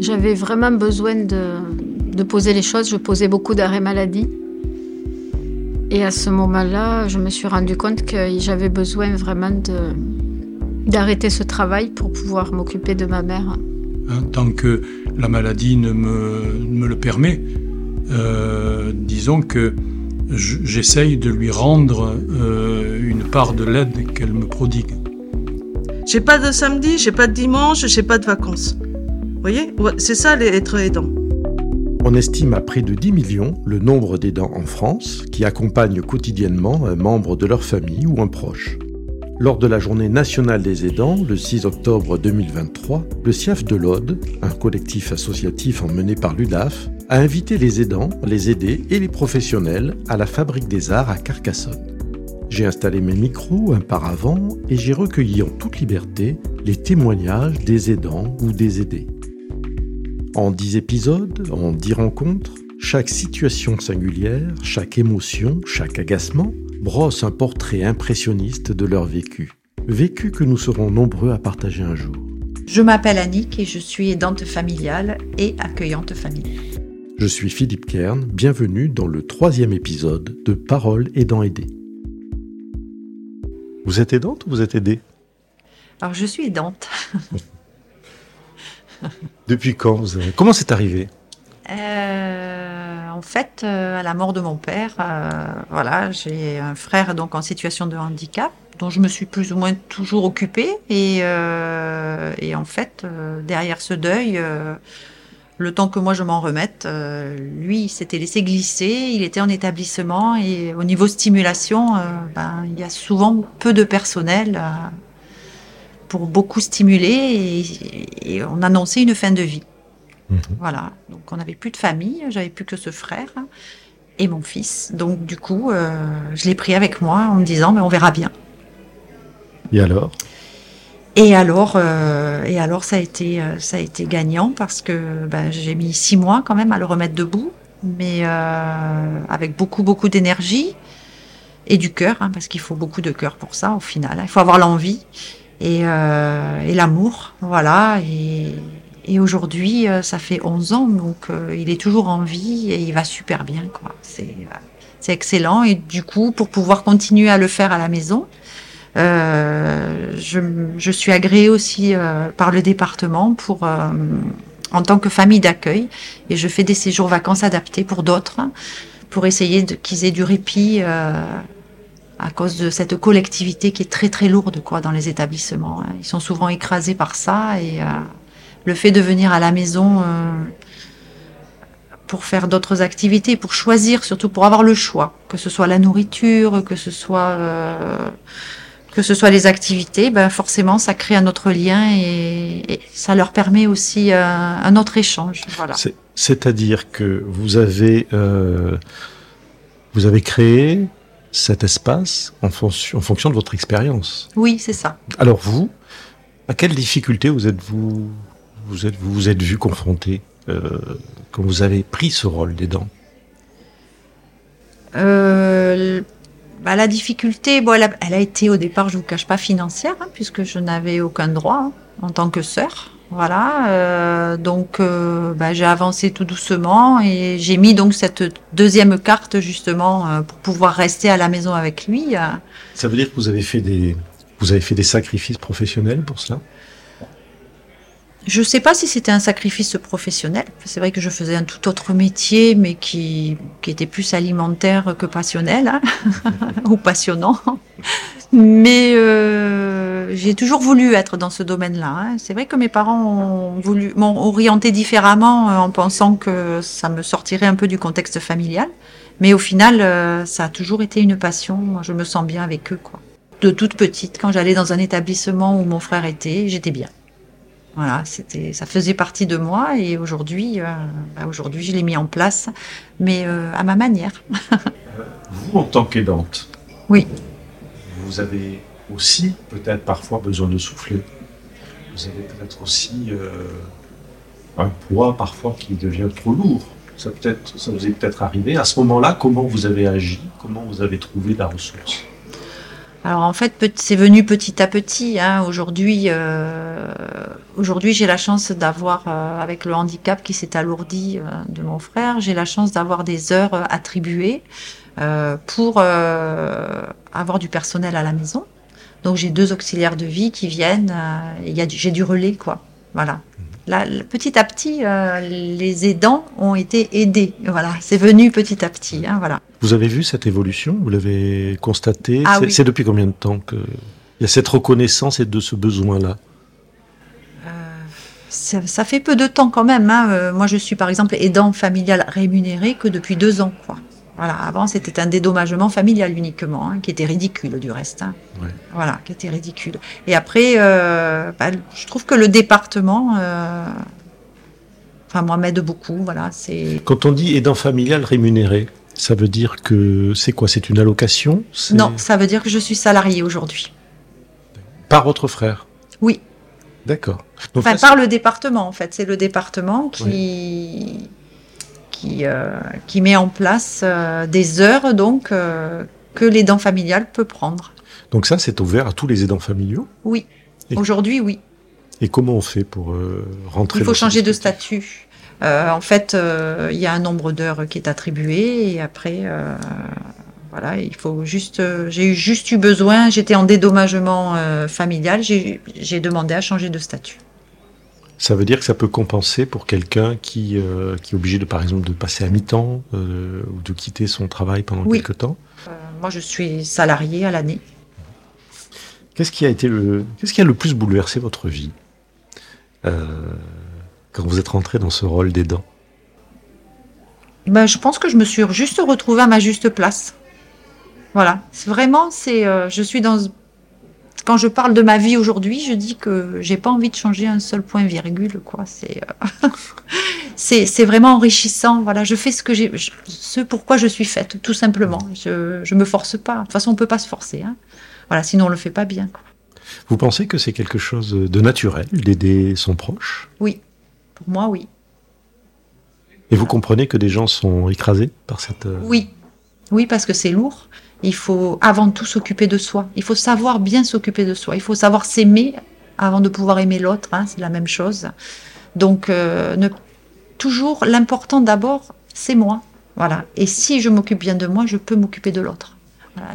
J'avais vraiment besoin de, poser les choses. Je posais beaucoup d'arrêts maladie. Et à ce moment-là, je me suis rendu compte que j'avais besoin vraiment d'arrêter ce travail pour pouvoir m'occuper de ma mère. Hein, tant que la maladie ne me, le permet, euh, disons que j'essaye de lui rendre euh, une part de l'aide qu'elle me prodigue. J'ai pas de samedi, j'ai pas de dimanche, j'ai pas de vacances. Vous voyez C'est ça aidant. On estime à près de 10 millions le nombre d'aidants en France qui accompagnent quotidiennement un membre de leur famille ou un proche. Lors de la journée nationale des aidants, le 6 octobre 2023, le CIAF de l'Aude, un collectif associatif emmené par l'UDAF, a invité les aidants, les aidés et les professionnels à la Fabrique des Arts à Carcassonne. J'ai installé mes micros un par avant et j'ai recueilli en toute liberté les témoignages des aidants ou des aidés. En dix épisodes, en dix rencontres, chaque situation singulière, chaque émotion, chaque agacement brosse un portrait impressionniste de leur vécu. Vécu que nous serons nombreux à partager un jour. Je m'appelle Annick et je suis aidante familiale et accueillante familiale. Je suis Philippe Kern, bienvenue dans le troisième épisode de Parole aidant aidé. Vous êtes aidante ou vous êtes aidée? Alors je suis aidante. Depuis quand vous. Comment c'est arrivé euh, En fait, euh, à la mort de mon père, euh, voilà, j'ai un frère donc en situation de handicap dont je me suis plus ou moins toujours occupée et, et en fait derrière ce deuil le temps que moi je m'en remette, lui, il s'était laissé glisser, il était en établissement et au niveau stimulation, ben, il y a souvent peu de personnel pour beaucoup stimuler et, on annonçait une fin de vie. Mhm. Voilà, donc on n'avait plus de famille, j'avais plus que ce frère et mon fils. Donc du coup, euh, je l'ai pris avec moi en me disant, mais on verra bien. Et alors? Et alors, euh, et alors ça a été, euh, ça a été gagnant parce que ben, j'ai mis six mois quand même à le remettre debout, mais avec beaucoup beaucoup d'énergie et du cœur, hein, parce qu'il faut beaucoup de cœur pour ça au final. Hein. Il faut avoir l'envie et, euh, et l'amour, voilà. Et, aujourd'hui, euh, ça fait 11 ans, donc euh, il est toujours en vie et il va super bien, quoi. C'est excellent. Et du coup, pour pouvoir continuer à le faire à la maison, je, suis agréée aussi par le département pour en tant que famille d'accueil et je fais des séjours vacances adaptés pour d'autres pour essayer qu'ils aient du répit à cause de cette collectivité qui est très très lourde quoi dans les établissements. Hein. Ils sont souvent écrasés par ça et euh, le fait de venir à la maison euh, pour faire d'autres activités, pour choisir, surtout pour avoir le choix, que ce soit la nourriture, que ce soit euh, que ce soit les activités, ben forcément ça crée un autre lien et, ça leur permet aussi un autre échange. Voilà. C'est-à-dire que vous avez vous avez créé cet espace en, fonction, en fonction de votre expérience. Oui, c'est ça. Alors vous, à quelles difficultés vous êtes-vous vous êtes, vous, vous êtes vu confronté euh, quand vous avez pris ce rôle d'aidant euh, bah, La difficulté, bon, elle, a, été au départ, je ne vous cache pas, financière, hein, puisque je n'avais aucun droit hein, en tant que sœur. Voilà, euh, donc euh, bah, j'ai avancé tout doucement et j'ai mis donc cette deuxième carte justement euh, pour pouvoir rester à la maison avec lui. Ça veut dire que vous avez fait des vous avez fait des sacrifices professionnels pour cela? Je ne sais pas si c'était un sacrifice professionnel. C'est vrai que je faisais un tout autre métier, mais qui, qui était plus alimentaire que passionnel hein, ou passionnant. Mais j'ai toujours voulu être dans ce domaine-là. Hein. C'est vrai que mes parents ont voulu m'ont orienté différemment euh, en pensant que ça me sortirait un peu du contexte familial. Mais au final, euh, ça a toujours été une passion. Je me sens bien avec eux, quoi. De toute petite, quand j'allais dans un établissement où mon frère était, j'étais bien. Voilà, c'était, ça faisait partie de moi et aujourd'hui, bah, aujourd'hui, je l'ai mis en place, mais à ma manière. Vous, en tant qu'aidante. Oui vous avez aussi peut-être parfois besoin de souffler. Vous avez peut-être aussi euh, un poids parfois qui devient trop lourd. Ça, peut ça vous est peut-être arrivé. À ce moment-là, comment vous avez agi? Comment vous avez trouvé la ressource? Alors en fait, c'est venu petit à petit. Hein. Aujourd'hui, euh, aujourd'hui, j'ai la chance d'avoir, euh, avec le handicap qui s'est alourdi de mon frère, j'ai la chance d'avoir des heures attribuées pour avoir du personnel à la maison. Donc j'ai deux auxiliaires de vie qui viennent. euh, j'ai du relais, quoi. Voilà. Là, petit à petit, euh, les aidants ont été aidés. Voilà, c'est venu petit à petit. Hein, voilà. Vous avez vu cette évolution? Vous l'avez constatée Ah C'est oui. depuis combien de temps que il y a cette reconnaissance et de ce besoin-là? Ça, ça fait peu de temps quand même. Hein. Euh, moi, je suis par exemple aidant familial rémunéré que depuis deux ans. Quoi. Voilà. Avant, c'était un dédommagement familial uniquement, hein, qui était ridicule du reste. hein. Ouais. Voilà, qui était ridicule. Et après, euh, bah, je trouve que le département, euh, enfin moi, m'aide beaucoup. Voilà, c'est Quand on dit aidant familial rémunéré, ça veut dire que c'est quoi? C'est une allocation? Non, ça veut dire que je suis salariée aujourd'hui. Par votre frère? Oui. D'accord. Enfin, par le département, en fait. C'est le département qui, qui, euh, qui met en place euh, des heures donc, euh, que l'aidant familial peut prendre. Donc ça, c'est ouvert à tous les aidants familiaux? Oui. Aujourd'hui, oui. Et comment on fait pour euh, rentrer Il faut changer de statut. Euh, en fait, euh, il y a un nombre d'heures qui est attribué et après, voilà, il faut juste. j'ai eu juste eu besoin. J'étais en dédommagement familial. J'ai demandé à changer de statut. Ça veut dire que ça peut compenser pour quelqu'un qui, euh, qui est obligé de, par exemple, de passer à mi-temps euh, ou de quitter son travail pendant Oui. quelque temps? Euh, moi, je suis salariée à l'année. Qu'est-ce qui a été le, qu'est-ce qui a le plus bouleversé votre vie? Quand vous êtes rentré dans ce rôle d'aidant Ben, je pense que je me suis juste retrouvée à ma juste place. Voilà. C'est Vraiment, c'est, je suis dans. Quand je parle de ma vie aujourd'hui, je dis que j'ai pas envie de changer un seul point virgule, quoi. C'est, euh, c'est, vraiment enrichissant. Voilà. Je fais ce que j'ai, je- ce pourquoi je suis faite, tout simplement. Je, je me force pas. De toute façon, on peut pas se forcer, hein. Voilà. Sinon, on le fait pas bien, quoi. Vous pensez que c'est quelque chose de naturel d'aider son proche? Oui. Pour moi, oui. Et vous comprenez que des gens sont écrasés par cette... euh, Oui, oui, parce que c'est lourd. Il faut avant tout s'occuper de soi. Il faut savoir bien s'occuper de soi. Il faut savoir s'aimer avant de pouvoir aimer l'autre. hein, c'est la même chose. Donc, euh, toujours, l'important d'abord, c'est moi. Voilà. Et si je m'occupe bien de moi, je peux m'occuper de l'autre.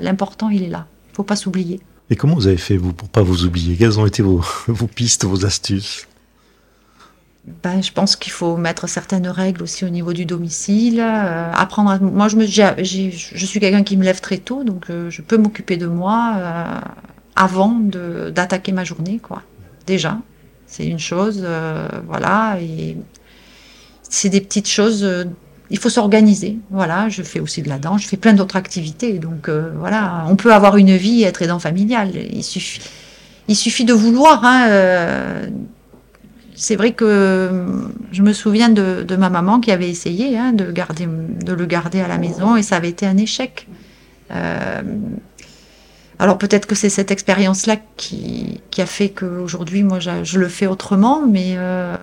L'important, il est là. Il faut pas s'oublier. Et comment vous avez fait, vous, pour pas vous oublier? Quelles ont été vos pistes, vos astuces? Ben, je pense qu'il faut mettre certaines règles aussi au niveau du domicile. euh, apprendre. Moi, je, me, j'ai- je suis quelqu'un qui me lève très tôt, donc euh, je peux m'occuper de moi euh, avant d'attaquer ma journée, quoi. Déjà, c'est une chose, euh, voilà. Et c'est des petites choses. il faut s'organiser. Voilà, je fais aussi de la danse, je fais plein d'autres activités. Donc voilà, on peut avoir une vie et être aidant familial. Il suffit, il suffit de vouloir. Hein, c'est vrai que euh, je me souviens de, de ma maman qui avait essayé hein, de, garder, de le garder à la maison et ça avait été un échec. Euh, alors peut-être que c'est cette expérience-là qui, qui a fait qu'aujourd'hui, moi, je, je le fais autrement, mais euh,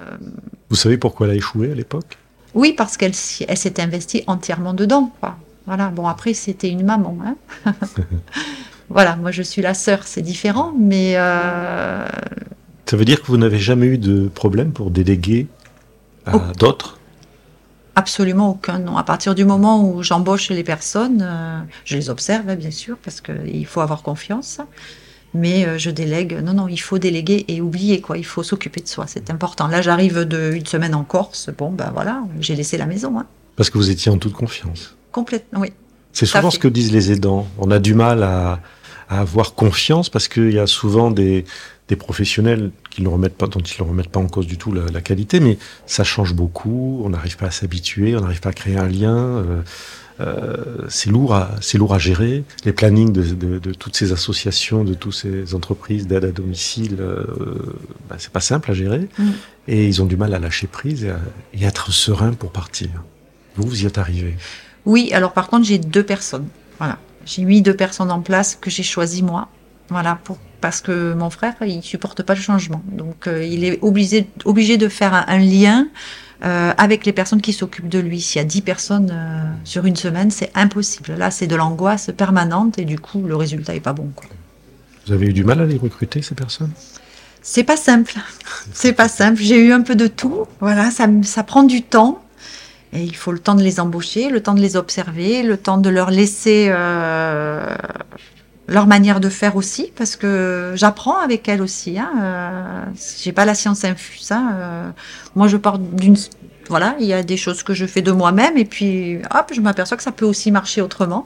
Vous savez pourquoi elle a échoué à l'époque? Oui, parce qu'elle elle s'est investie entièrement dedans. Quoi. Voilà. Bon, après, c'était une maman. Hein. voilà, moi, je suis la sœur, c'est différent, mais euh, Ça veut dire que vous n'avez jamais eu de problème pour déléguer à Oh. d'autres? Absolument aucun, non. À partir du moment où j'embauche les personnes, euh, je les observe, hein, bien sûr, parce qu'il faut avoir confiance. Mais euh, je délègue. Non, non, il faut déléguer et oublier, quoi. Il faut s'occuper de soi, c'est important. Là, j'arrive de une semaine en Corse. Bon, ben voilà, j'ai laissé la maison. Hein. Parce que vous étiez en toute confiance. Complètement, oui. C'est souvent ce que disent les aidants. On a du mal à, à avoir confiance parce qu'il y a souvent des, des professionnels qui ne remettent pas, dont ils ne remettent pas en cause du tout la, la qualité, mais ça change beaucoup. On n'arrive pas à s'habituer, on n'arrive pas à créer un lien. euh, euh, c'est lourd, à, c'est lourd à gérer. Les plannings de, de- de toutes ces associations, de toutes ces entreprises d'aide à domicile, euh, bah, c'est pas simple à gérer. Mm. Et ils ont du mal à lâcher prise et à, et à être serein pour partir. Vous, vous y êtes arrivé. Oui, alors par contre, j'ai deux personnes. Voilà. J'ai mis deux personnes en place que j'ai choisies moi. Voilà, pour, parce que mon frère, il supporte pas le changement. Donc, euh, il est obligé, obligé de faire un, un lien euh, avec les personnes qui s'occupent de lui. S'il y a dix personnes euh, sur une semaine, c'est impossible. Là, c'est de l'angoisse permanente et du coup, le résultat est pas bon. Quoi. Vous avez eu du mal à les recruter, ces personnes? C'est pas simple. C'est pas simple. J'ai eu un peu de tout. Voilà, ça, ça prend du temps. Et il faut le temps de les embaucher, le temps de les observer, le temps de leur laisser euh, leur manière de faire aussi, parce que j'apprends avec elles aussi. Hein, euh, J'ai pas la science infuse. Hein, euh, moi, je pars d'une. Voilà, il y a des choses que je fais de moi-même, et puis hop, je m'aperçois que ça peut aussi marcher autrement.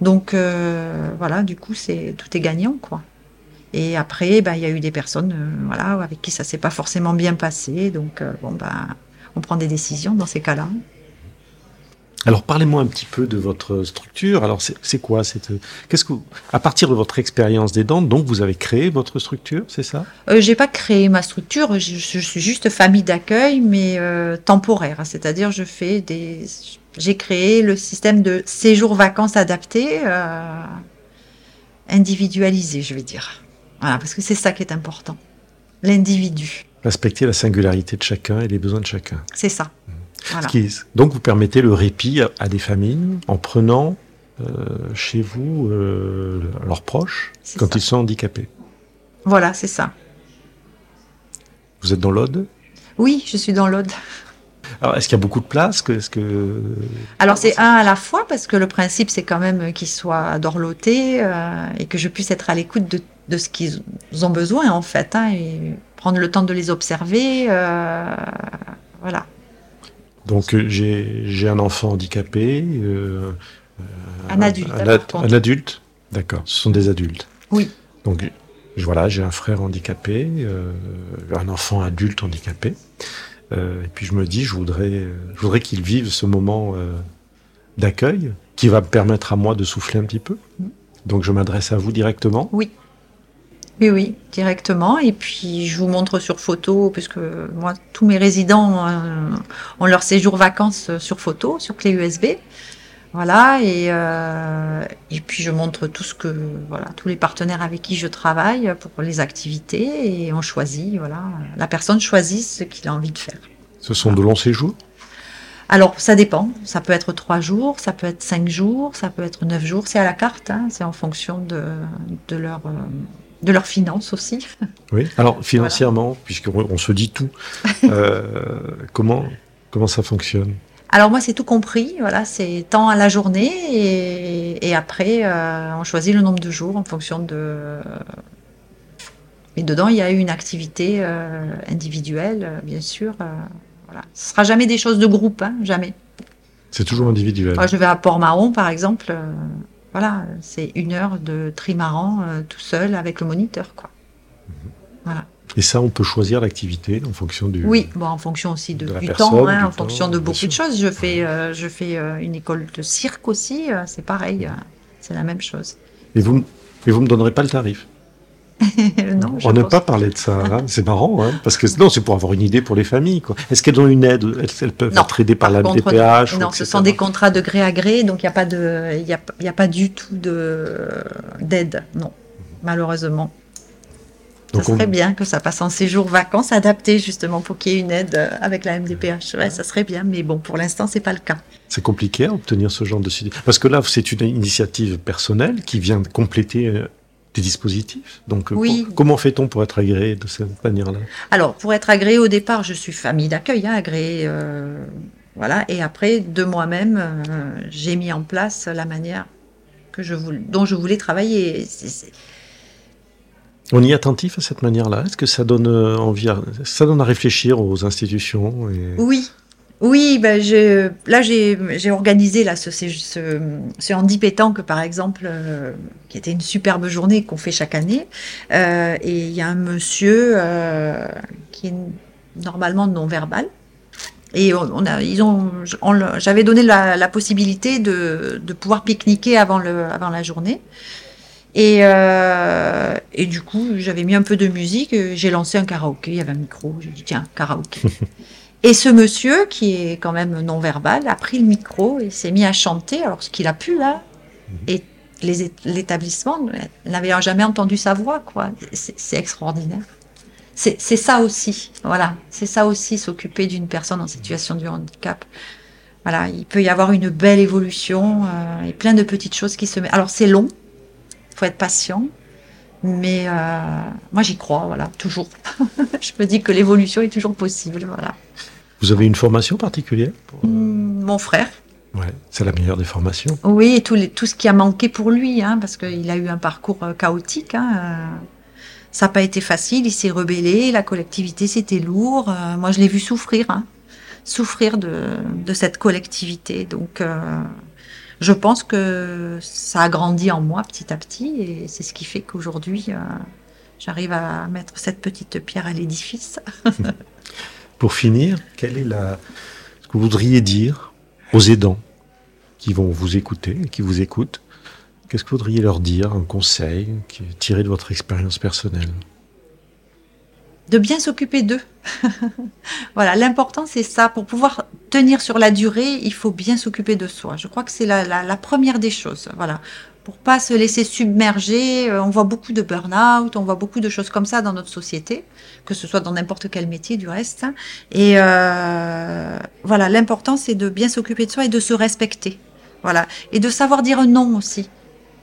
Donc euh, voilà, du coup, c'est tout est gagnant, quoi. Et après, ben, il y a eu des personnes, euh, voilà, avec qui ça s'est pas forcément bien passé. Donc bon, ben, on prend des décisions dans ces cas-là. Alors parlez-moi un petit peu de votre structure. Alors c'est quoi cette Qu'est-ce que vous- à partir de votre expérience d'aidant, donc vous avez créé votre structure, c'est ça? Euh, j'ai pas créé ma structure, je, je suis juste famille d'accueil, mais euh, temporaire. C'est-à-dire, je fais des, j'ai créé le système de séjour vacances adapté, euh, individualisé, je vais dire. Voilà, parce que c'est ça qui est important, l'individu. Respecter la singularité de chacun et les besoins de chacun. C'est ça. Voilà. Ce qui est- donc vous permettez le répit à, des familles en prenant euh, chez vous euh, leurs proches quand ça. ils sont handicapés. Voilà, c'est ça. Vous êtes dans l'Aude? Oui, je suis dans l'Aude. Alors est-ce qu'il y a beaucoup de place que, Est-ce que Alors c'est un à la fois parce que le principe c'est quand même qu'ils soient dorlotés euh, et que je puisse être à l'écoute de, de ce qu'ils ont besoin en fait hein, et prendre le temps de les observer. euh. Donc euh, j'ai j'ai un enfant handicapé, euh, Un adulte, un, ad- adulte, d'accord. Ce sont des adultes. Oui. Donc voilà, j'ai un frère handicapé, euh, un enfant adulte handicapé. Euh, et puis je me dis, je voudrais, je voudrais qu'il vive ce moment euh, d'accueil qui va me permettre à moi de souffler un petit peu. Mm. Donc je m'adresse à vous directement. Oui, oui, directement. Et puis je vous montre sur photo, puisque moi, tous mes résidents euh, ont leur séjour vacances sur photo, sur clé USB. Voilà, et, euh, et puis je montre tout ce que, voilà, tous les partenaires avec qui je travaille pour les activités, et on choisit, voilà, la personne choisit ce qu'il a envie de faire. Ce sont de longs séjours? Alors, ça dépend. Ça peut être trois jours, ça peut être cinq jours, ça peut être neuf jours. C'est à la carte, hein, c'est en fonction de, de leur, euh, de leurs finances aussi. Oui. Alors financièrement, puisqu'on on se dit tout, euh, comment comment ça fonctionne? Alors moi, c'est tout compris. Voilà, c'est temps à la journée et, et après, euh, on choisit le nombre de jours en fonction de. Et dedans, il y a une activité euh, individuelle, bien sûr. voilà, ce sera jamais des choses de groupe, hein, jamais. C'est toujours individuel. Moi, je vais à Port-Mahon, par exemple. Voilà, c'est une heure de trimaran euh, tout seul avec le moniteur, quoi. Et ça, on peut choisir l'activité en fonction du. Oui, bon, en fonction aussi de, du temps, hein, du en temps, fonction de beaucoup de choses. Je fais, euh, je fais euh, une école de cirque aussi, c'est pareil, c'est la même chose. Et vous, et vous me donnerez pas le tarif. non, on n'aime pense- pas parler de ça. hein. C'est marrant, hein, parce que non, c'est pour avoir une idée pour les familles. Est-ce qu'elles ont une aide? Elles, elles peuvent Non, être aidées par, la Par MDPH ou Non, ce sont des contrats de gré à gré, donc il n'y a pas de, il y a, il y a pas du tout de d'aide, non, malheureusement. Donc ça on- serait bien que ça passe en séjour vacances adapté justement pour qu'il y ait une aide euh, avec la MDPH. Ouais, ça serait bien, mais bon, pour l'instant, c'est pas le cas. C'est compliqué à obtenir ce genre de. Parce que là, c'est une initiative personnelle qui vient de compléter euh, des dispositifs. Donc, euh, Oui. pour- comment fait-on pour être agréé de cette manière-là? Alors, pour être agréé au départ, je suis famille d'accueil, hein, agréée, euh, voilà. Et après, de moi-même, euh, j'ai mis en place la manière que je voulais, dont je voulais travailler. C'est- c'est- On y est attentif à cette manière-là? Est-ce que ça donne envie, à, ça donne à réfléchir aux institutions et... Oui, oui. Ben là, j'ai organisé ce, ce, ce, ce par exemple, euh, qui était une superbe journée qu'on fait chaque année. Euh, et il y a un monsieur euh, qui est normalement non-verbal. Et on, on a, ils ont, on le- j'avais donné la, possibilité de, pouvoir pique-niquer avant, la journée. Et, et du coup, j'avais mis un peu de musique, j'ai lancé un karaoké, il y avait un micro, j'ai dit tiens, karaoké. et ce monsieur, qui est quand même non-verbal, a pris le micro et s'est mis à chanter, alors ce qu'il a pu, là, et les é- l'établissement n'avait jamais entendu sa voix, quoi. C'est extraordinaire. C'est ça aussi, voilà. C'est ça aussi, s'occuper d'une personne en situation de handicap. Voilà, il peut y avoir une belle évolution euh, et plein de petites choses qui se mettent. Alors c'est long, faut être patient, Mais euh, moi, j'y crois, voilà, toujours. je me dis que l'évolution est toujours possible, voilà. Vous avez une formation particulière pour, euh, Mm, Mon frère, Ouais, c'est la meilleure des formations. oui, et tout, les- tout ce qui a manqué pour lui, hein, parce qu'il a eu un parcours euh, chaotique. hein, ça n'a pas été facile, il s'est rebellé, la collectivité, c'était lourd. moi, je l'ai vu souffrir, hein, souffrir de, de cette collectivité. Donc, euh, je pense que ça a grandi en moi petit à petit, et c'est ce qui fait qu'aujourd'hui, euh, j'arrive à mettre cette petite pierre à l'édifice. Pour finir, quelle est la, ce que vous voudriez dire aux aidants qui vont vous écouter, qui vous écoutent? Qu'est-ce que vous voudriez leur dire, un conseil tiré de votre expérience personnelle? De bien s'occuper d'eux. voilà, l'important c'est ça. Pour pouvoir tenir sur la durée, il faut bien s'occuper de soi. Je crois que c'est la, la- la première des choses. Voilà, pour pas se laisser submerger. Euh, On voit beaucoup de burn-out, on voit beaucoup de choses comme ça dans notre société, que ce soit dans n'importe quel métier du reste. Et euh, voilà, l'important c'est de bien s'occuper de soi et de se respecter. Voilà, et de savoir dire non aussi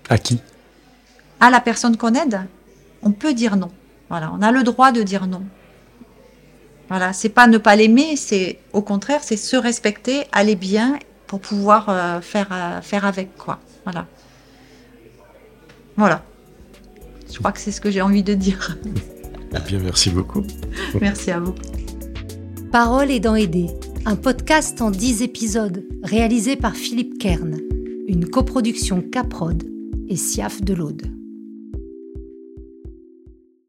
À qui? À la personne qu'on aide, on peut dire non. Voilà, on a le droit de dire non. Voilà, c'est pas ne pas l'aimer, c'est au contraire, c'est se respecter, aller bien pour pouvoir euh, faire euh, faire avec quoi. Voilà. Voilà. Je crois que c'est ce que j'ai envie de dire. Eh bien, merci beaucoup. Merci à vous. Parole aidant aider, un podcast en 10 épisodes réalisé par Philippe Kern, une coproduction Caprod et Siaf de l'Aude.